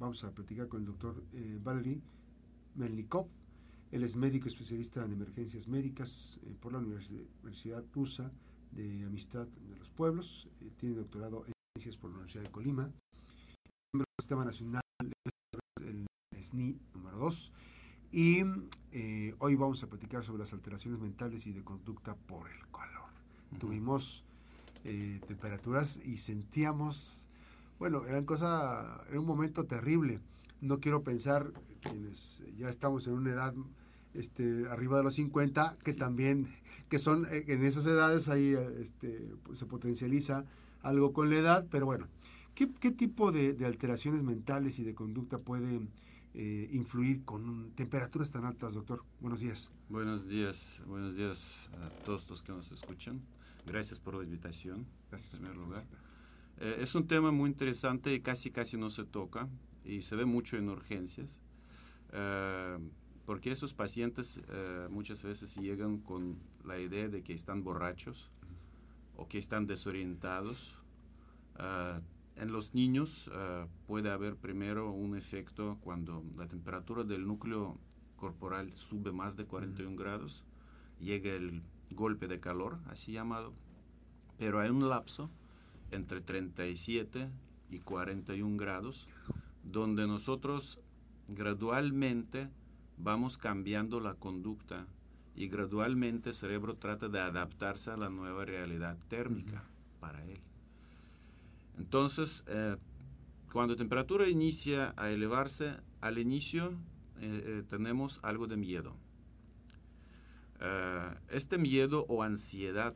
vamos a platicar con el doctor eh, Valery Melnikov. Él es médico especialista en emergencias médicas eh, por la Universidad USA de Amistad de los Pueblos. Eh, tiene doctorado en ciencias por la Universidad de Colima. Miembro del Sistema Nacional el SNI número 2. Y hoy vamos a platicar sobre las alteraciones mentales y de conducta por el calor. Tuvimos temperaturas y sentíamos, bueno, eran cosa, era un momento terrible. No quiero pensar quienes ya estamos en una edad este, arriba de los 50, que también, que son eh, en esas edades ahí este, pues, se potencializa algo con la edad, pero bueno, ¿qué, qué tipo de, de, alteraciones mentales y de conducta pueden eh, influir con temperaturas tan altas, doctor? Buenos días. Buenos días, buenos días a todos los que nos escuchan. Gracias por la invitación, Gracias, en primer lugar. Eh, es un tema muy interesante y casi, casi no se toca y se ve mucho en urgencias. Eh, porque esos pacientes eh, muchas veces llegan con la idea de que están borrachos o que están desorientados. En los niños puede haber primero un efecto cuando la temperatura del núcleo corporal sube más de 41 grados, llega el golpe de calor, así llamado, pero hay un lapso entre 37 y 41 grados donde nosotros gradualmente vamos cambiando la conducta y gradualmente el cerebro trata de adaptarse a la nueva realidad térmica uh -huh. para él. Entonces, eh, cuando la temperatura inicia a elevarse, al inicio eh, eh, tenemos algo de miedo. este miedo o ansiedad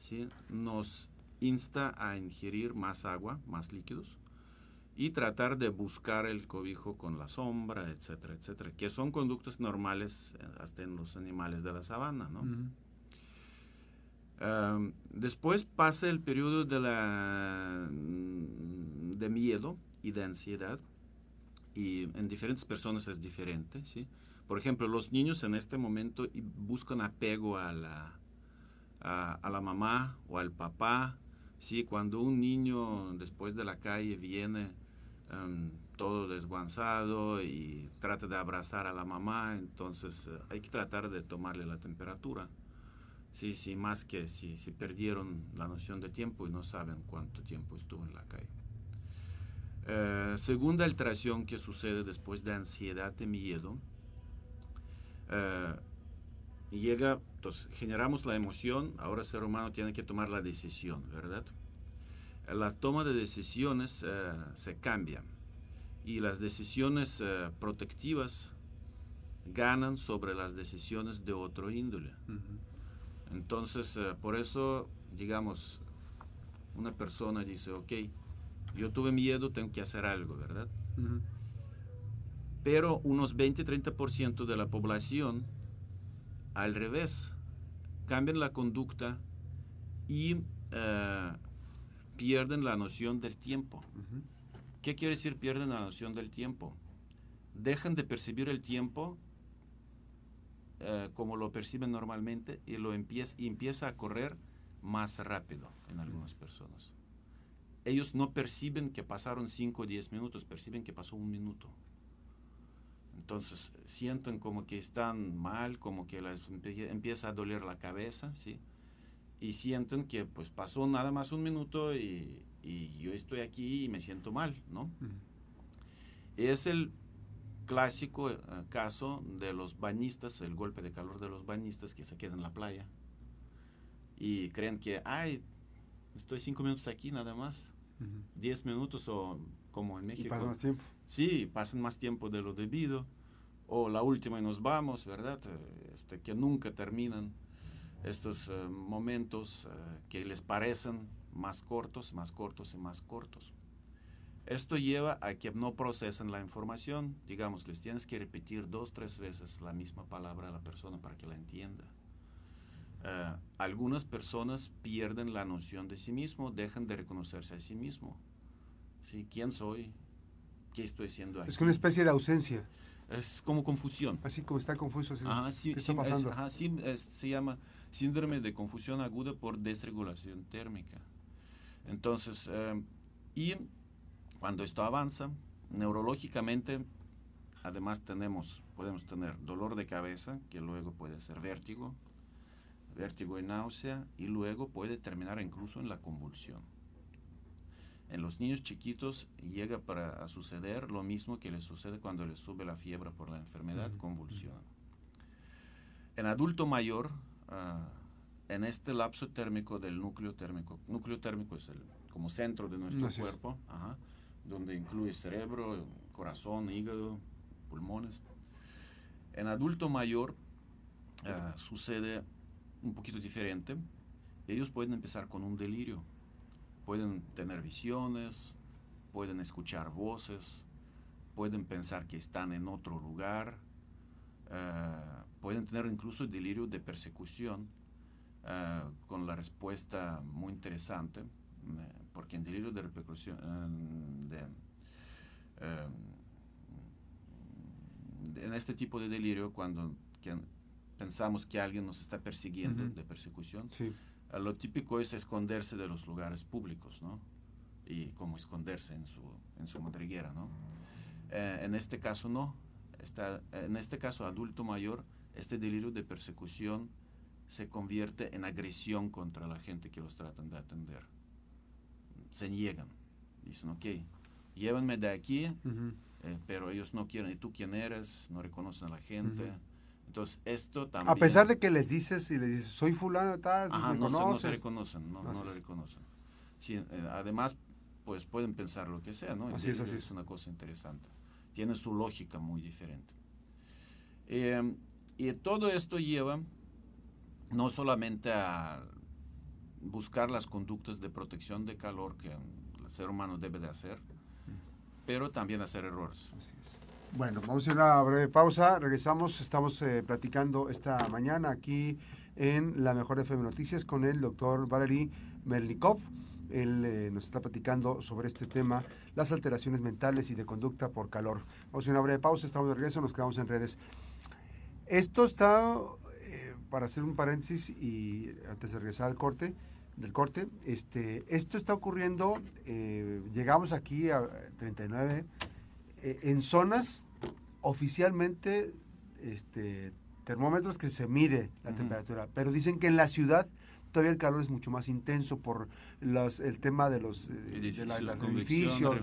¿sí? nos insta a ingerir más agua, más líquidos, y tratar de buscar el cobijo con la sombra, etcétera, etcétera, que son conductas normales hasta en los animales de la sabana, ¿no? Uh -huh. um, después pasa el periodo de, la, de miedo y de ansiedad, y en diferentes personas es diferente, ¿sí? Por ejemplo, los niños en este momento buscan apego a la, a, a la mamá o al papá, Sí, cuando un niño después de la calle viene um, todo desguanzado y trata de abrazar a la mamá, entonces uh, hay que tratar de tomarle la temperatura. Sí, sí, más que si, si perdieron la noción de tiempo y no saben cuánto tiempo estuvo en la calle. Uh, segunda alteración que sucede después de ansiedad y miedo, uh, llega, entonces generamos la emoción, ahora el ser humano tiene que tomar la decisión, ¿verdad? La toma de decisiones uh, se cambia y las decisiones uh, protectivas ganan sobre las decisiones de otro índole. Uh -huh. Entonces, uh, por eso, digamos, una persona dice, ok, yo tuve miedo, tengo que hacer algo, ¿verdad? Pero unos 20-30% de la población al revés, cambian la conducta y uh, pierden la noción del tiempo. Uh -huh. ¿Qué quiere decir pierden la noción del tiempo? Dejan de percibir el tiempo uh, como lo perciben normalmente y, lo empieza, y empieza a correr más rápido en algunas personas. Ellos no perciben que pasaron 5 o 10 minutos, perciben que pasó un minuto. Entonces sienten como que están mal, como que les empieza a doler la cabeza, ¿sí? Y sienten que pues pasó nada más un minuto y, y yo estoy aquí y me siento mal, ¿no? Uh -huh. Es el clásico uh, caso de los bañistas, el golpe de calor de los bañistas que se quedan en la playa y creen que, ay, estoy cinco minutos aquí nada más, uh -huh. diez minutos o como en México. Y pasa más tiempo. Sí, pasan más tiempo de lo debido. O la última y nos vamos, ¿verdad? Este, que nunca terminan estos uh, momentos uh, que les parecen más cortos, más cortos y más cortos. Esto lleva a que no procesen la información. Digamos, les tienes que repetir dos, tres veces la misma palabra a la persona para que la entienda. Uh, algunas personas pierden la noción de sí mismo, dejan de reconocerse a sí mismo. ¿Sí? ¿Quién soy? ¿Qué estoy haciendo aquí? Es una especie de ausencia. Es como confusión. Así como está confuso. Así, ajá, sí, ¿Qué está pasando? Es, ajá, sí, es, se llama síndrome de confusión aguda por desregulación térmica. Entonces, eh, y cuando esto avanza, neurológicamente, además tenemos, podemos tener dolor de cabeza, que luego puede ser vértigo, vértigo y náusea, y luego puede terminar incluso en la convulsión. En los niños chiquitos llega para a suceder lo mismo que les sucede cuando les sube la fiebre por la enfermedad, convulsión. En adulto mayor, ah, en este lapso térmico del núcleo térmico, núcleo térmico es el como centro de nuestro cuerpo, donde incluye cerebro, corazón, hígado, pulmones. En adulto mayor ah, sucede un poquito diferente. Ellos pueden empezar con un delirio, pueden tener visiones, pueden escuchar voces, pueden pensar que están en otro lugar, ah, pueden tener incluso delirio de persecución, ah, con la respuesta muy interesante, eh, porque en delirio de repercusión, eh, eh, en este tipo de delirio, cuando pensamos que alguien nos está persiguiendo, de persecución, lo típico es esconderse de los lugares públicos, ¿no? Y como esconderse en su, en su madriguera, ¿no? en este caso no. Está, en este caso, adulto mayor, este delirio de persecución se convierte en agresión contra la gente que los tratan de atender. Se niegan. Dicen, ok, llévenme de aquí, eh, pero ellos no quieren. ¿Y tú quién eres? No reconocen a la gente. Entonces, esto también... A pesar de que les dices y les dices, soy fulano, tal, Ajá, no, no, se reconocen, no, no lo reconocen. Sí, eh, además, pues pueden pensar lo que sea, ¿no? Así es, así es. una cosa interesante. Tiene su lógica muy diferente. Eh, y todo esto lleva no solamente a buscar las conductas de protección de calor que el ser humano debe de hacer, pero también hacer errores. Bueno, vamos a hacer una breve pausa. Regresamos. Estamos eh, platicando esta mañana aquí en la Mejor FM Noticias con el doctor Valery Merlikov. Él eh, nos está platicando sobre este tema, las alteraciones mentales y de conducta por calor. Vamos a una breve pausa. Estamos de regreso. Nos quedamos en redes. Esto está, eh, para hacer un paréntesis y antes de regresar al corte, del corte. Este, esto está ocurriendo, llegamos aquí a 39, eh, en zonas oficialmente este, termómetros que se mide la temperatura, pero dicen que en la ciudad todavía el calor es mucho más intenso por los, el tema de los edificios,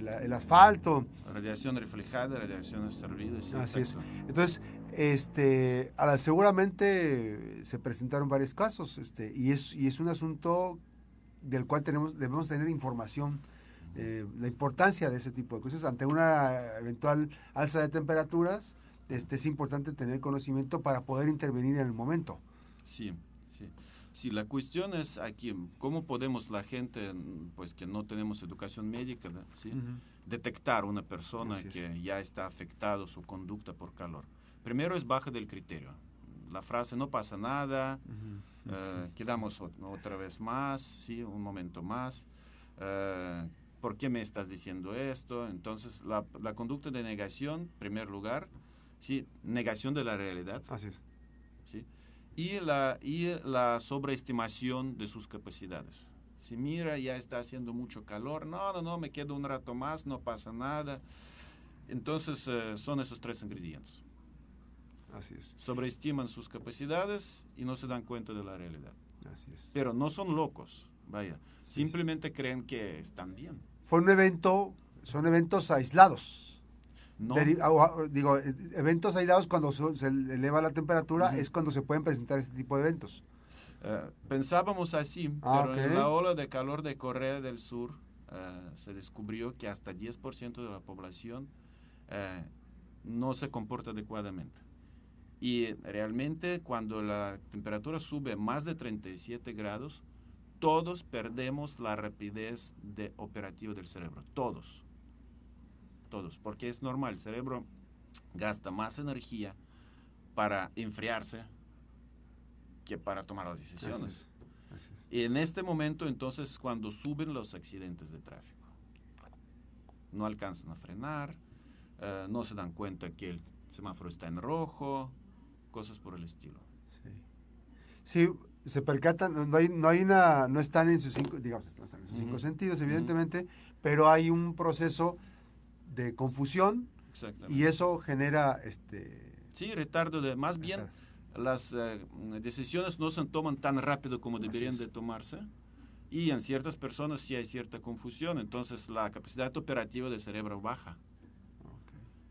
el asfalto. radiación reflejada, radiación absorbida. Así es. Entonces, este, seguramente se presentaron varios casos este, y, es, y es un asunto del cual tenemos, debemos tener información. Eh, la importancia de ese tipo de cosas ante una eventual alza de temperaturas este, es importante tener conocimiento para poder intervenir en el momento. Sí, sí. Sí, la cuestión es aquí, ¿cómo podemos la gente, pues que no tenemos educación médica, ¿sí? detectar una persona que ya está afectado su conducta por calor? Primero es baja del criterio. La frase no pasa nada, eh, quedamos otra vez más, ¿sí? un momento más. ¿Por qué me estás diciendo esto? Entonces, la, la conducta de negación, en primer lugar, ¿sí? negación de la realidad. Así es. ¿sí? y la, y la sobreestimación de sus capacidades. Si mira, ya está haciendo mucho calor, no, no, no, me quedo un rato más, no pasa nada. Entonces eh, son esos tres ingredientes. Así es. Sobreestiman sus capacidades y no se dan cuenta de la realidad. Así es. Pero no son locos, vaya. simplemente creen que están bien. Fue un evento, son eventos aislados digo, e, eventos aislados cuando se eleva la temperatura es cuando se pueden presentar este tipo de eventos. Eh, pensábamos así, ah, pero en la ola de calor de Corea del Sur eh, se descubrió que hasta 10% de la población eh, no se comporta adecuadamente. Y realmente cuando la temperatura sube más de 37 grados, todos perdemos la rapidez de operativo del cerebro, todos todos, porque es normal, el cerebro gasta más energía para enfriarse que para tomar las decisiones. Y en este momento entonces cuando suben los accidentes de tráfico. No alcanzan a frenar, eh, no se dan cuenta que el semáforo está en rojo, cosas por el estilo. Sí, se percatan, no hay, no hay una, no están en sus cinco, digamos, no están en sus cinco sentidos, evidentemente, pero hay un proceso de confusión y eso genera este Sí, retardo de, más bien las eh, decisiones no se toman tan rápido como Así deberían es. de tomarse y en ciertas personas sí hay cierta confusión, entonces la capacidad operativa del cerebro baja.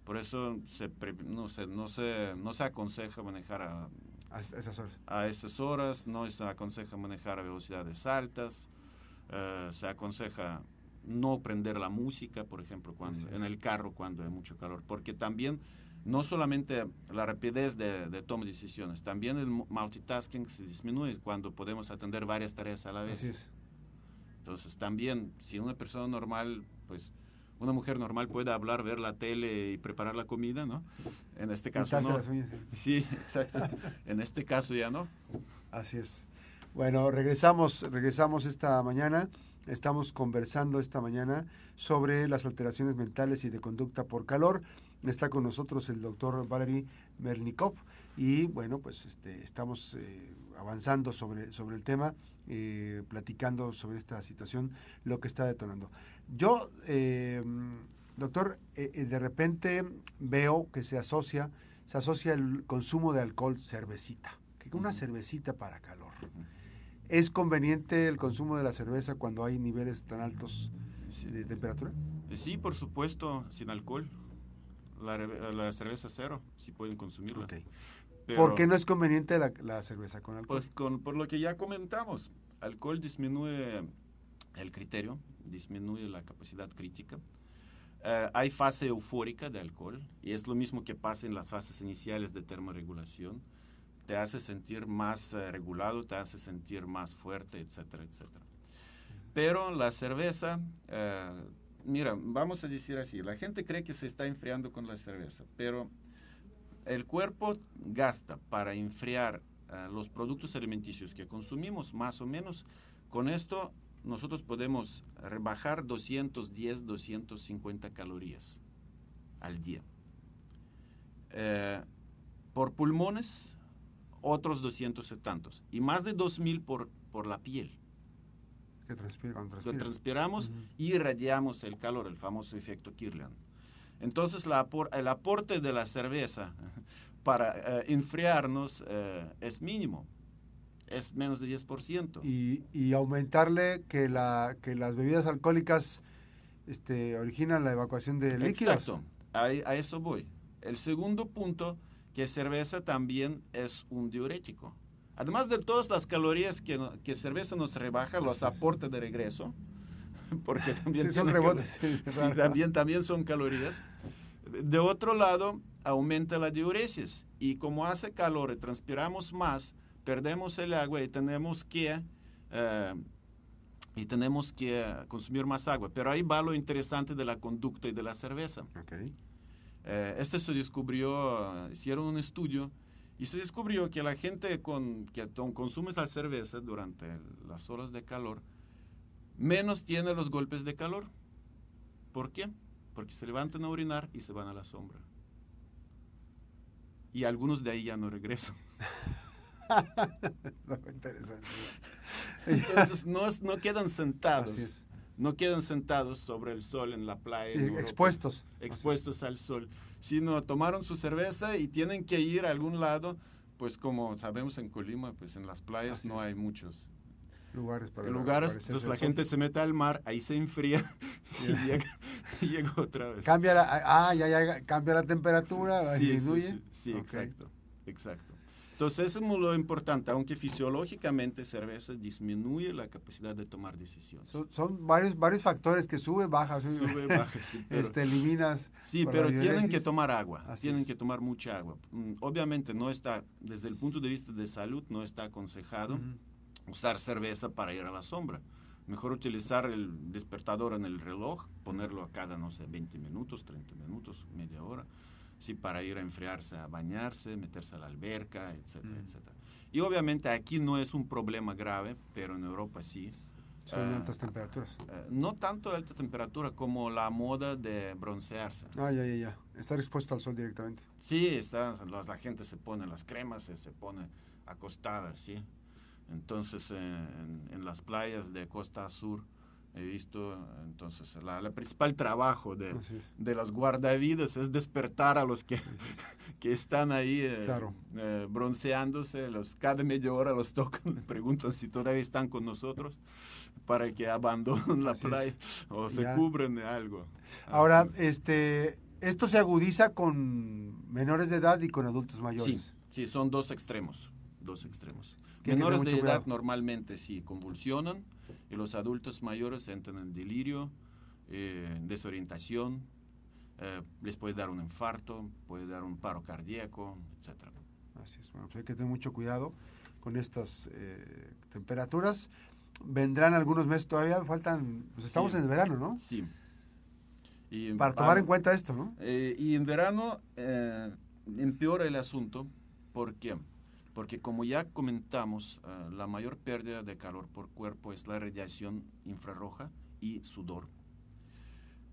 Por eso se, no, se, no, se, no se aconseja manejar a, a esas horas. a esas horas, no se aconseja manejar a velocidades altas, eh, se aconseja no prender la música, por ejemplo, cuando, en el carro cuando hay mucho calor, porque también no solamente la rapidez de, de toma de decisiones, también el mu- multitasking se disminuye cuando podemos atender varias tareas a la vez. Así es. Entonces también, si una persona normal, pues una mujer normal puede hablar, ver la tele y preparar la comida, ¿no? En este caso no. las uñas. Sí, exacto. en este caso ya no. Así es. Bueno, regresamos, regresamos esta mañana. Estamos conversando esta mañana sobre las alteraciones mentales y de conducta por calor. Está con nosotros el doctor Valery Mernikov y bueno, pues este, estamos eh, avanzando sobre, sobre el tema, eh, platicando sobre esta situación, lo que está detonando. Yo, eh, doctor, eh, eh, de repente veo que se asocia, se asocia el consumo de alcohol cervecita, que una cervecita para calor. ¿Es conveniente el consumo de la cerveza cuando hay niveles tan altos de temperatura? Sí, por supuesto, sin alcohol. La, la cerveza cero, sí pueden consumirla. Ok. Pero, ¿Por qué no es conveniente la, la cerveza con alcohol? Pues con, por lo que ya comentamos, alcohol disminuye el criterio, disminuye la capacidad crítica. Eh, hay fase eufórica de alcohol y es lo mismo que pasa en las fases iniciales de termorregulación. Te hace sentir más eh, regulado, te hace sentir más fuerte, etcétera, etcétera. Pero la cerveza, eh, mira, vamos a decir así, la gente cree que se está enfriando con la cerveza, pero el cuerpo gasta para enfriar eh, los productos alimenticios que consumimos, más o menos, con esto nosotros podemos rebajar 210, 250 calorías al día. Eh, por pulmones, otros 200 y tantos. Y más de 2000 por, por la piel. Que transpira, cuando Lo transpira. transpiramos y irradiamos el calor, el famoso efecto Kirlian. Entonces la el aporte de la cerveza para eh, enfriarnos eh, es mínimo, es menos de 10%. Y, y aumentarle que, la, que las bebidas alcohólicas este, originan la evacuación de líquidos. Exacto, a, a eso voy. El segundo punto, que cerveza también es un diurético. Además de todas las calorías que, que cerveza nos rebaja, los Así aporta de regreso, porque también Sí, son rebotes. sí, también, también son calorías. De otro lado, aumenta la diuresis y como hace calor y transpiramos más, perdemos el agua y tenemos que eh, y tenemos que consumir más agua. Pero ahí va lo interesante de la conducta y de la cerveza. Ok. Eh, este se descubrió, hicieron un estudio y se descubrió que la gente con, que consume la cerveza durante las horas de calor menos tiene los golpes de calor. ¿Por qué? Porque se levantan a orinar y se van a la sombra. Y algunos de ahí ya no regresan. No, interesante. Entonces no, no quedan sentados. No quedan sentados sobre el sol en la playa. Sí, en Europa. expuestos. expuestos al sol, sino tomaron su cerveza y tienen que ir a algún lado, pues como sabemos en Colima, pues en las playas Así no es. hay muchos Lugares para lugares, entonces la sol. gente se mete al mar, ahí se enfría y Ya. llega, y llega otra vez. Cambia la, ah, ya, ya, cambia la temperatura, Sí, sí, disminuye. sí, sí, Ok. exacto, exacto. Entonces eso es lo importante, aunque fisiológicamente cerveza disminuye la capacidad de tomar decisiones. Son, son varios, varios factores que sube, baja, sube, Sube, baja, sí, pero- este, eliminas. Sí, pero tienen que tomar agua, Así tienen es. que tomar mucha agua. Mm, Obviamente no está, desde el punto de vista de salud, no está aconsejado Ujú. usar cerveza para ir a la sombra. Mejor utilizar el despertador en el reloj, ponerlo a cada, no sé, 20 minutos, 30 minutos, media hora, sí, para ir a enfriarse, a bañarse, meterse a la alberca, etcétera, Mm. etcétera. Y obviamente aquí no es un problema grave, pero en Europa sí. Son Ah, altas temperaturas. Eh, no tanto alta temperatura como la moda de broncearse. Ah, ya, ya, ya. Estar expuesto al sol directamente. Sí, está, la, la gente se pone las cremas, se, se pone acostada, ¿sí? Entonces, en, en las playas de Costa Sur, he visto, entonces, la, la principal trabajo de, de, las guardavidas es despertar a los que, que están ahí eh, claro. eh, bronceándose, los, cada media hora los tocan, preguntan si todavía están con nosotros para que abandonen la Así playa es. o se Ya. cubren de algo. Ahora, Así. este, esto se agudiza con menores de edad y con adultos sí, mayores. sí, son dos extremos, dos extremos. Menores de edad cuidado. normalmente sí convulsionan y los adultos mayores entran en delirio, eh, desorientación, eh, les puede dar un infarto, puede dar un paro cardíaco, etcétera. Así es. Bueno, pues hay que tener mucho cuidado con estas eh, temperaturas. Vendrán algunos meses todavía, faltan, pues estamos Sí. en el verano, ¿no? Sí. Y Para tomar en cuenta esto, ¿no? Y en verano empeora el asunto. ¿Por qué? Porque como ya comentamos, eh, la mayor pérdida de calor por cuerpo es la radiación infrarroja y sudor.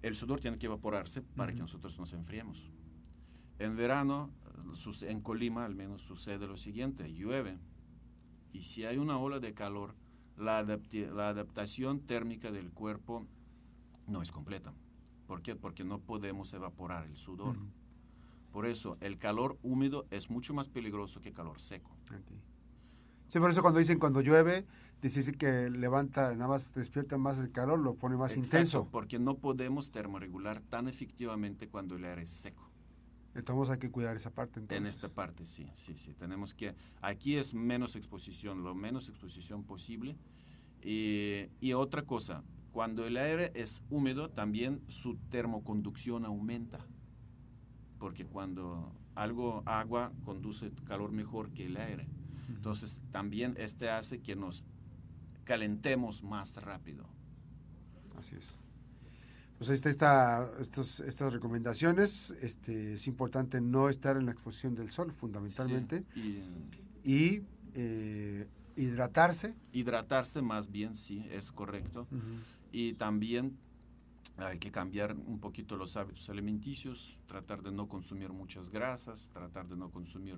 El sudor tiene que evaporarse para que nosotros nos enfriemos. En verano, eh, en Colima al menos sucede lo siguiente, llueve. Y si hay una ola de calor, la, adaptación térmica del cuerpo no es completa. ¿Por qué? Porque no podemos evaporar el sudor. Por eso, el calor húmedo es mucho más peligroso que calor seco. Ok. Sí, por eso cuando dicen cuando llueve, dice que levanta, nada más despierta más el calor, lo pone más Exacto, intenso. Porque no podemos termorregular tan efectivamente cuando el aire es seco. Entonces hay que cuidar esa parte. Entonces. En esta parte sí, sí, sí. Tenemos que, aquí es menos exposición, lo menos exposición posible. Y, y otra cosa, cuando el aire es húmedo, también su termoconducción aumenta. Porque cuando algo, agua, conduce calor mejor que el aire. Entonces, también este hace que nos calentemos más rápido. Así es. Pues ahí está esta, estos, estas recomendaciones. Este, es importante no estar en la exposición del sol, fundamentalmente, Sí, y eh, hidratarse. y hidratarse más bien, sí, es correcto. Y también hay que cambiar un poquito los hábitos alimenticios, tratar de no consumir muchas grasas, tratar de no consumir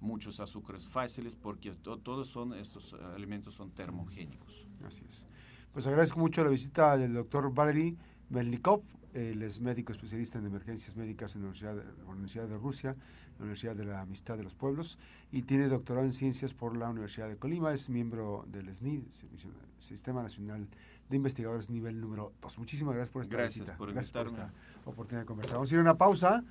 muchos azúcares fáciles, porque to- todos son estos alimentos son termogénicos. Así es. Pues agradezco mucho la visita del doctor Valery Melnikov. Él es médico especialista en emergencias médicas en la Universidad de, la Universidad de Rusia, la Universidad de la Amistad de los Pueblos, y tiene doctorado en ciencias por la Universidad de Colima. Es miembro del SNI, Servicio- Sistema Nacional de Investigadores nivel número 2. Muchísimas gracias por esta Gracias visita. por gracias por esta oportunidad de conversar. Vamos a ir a una pausa.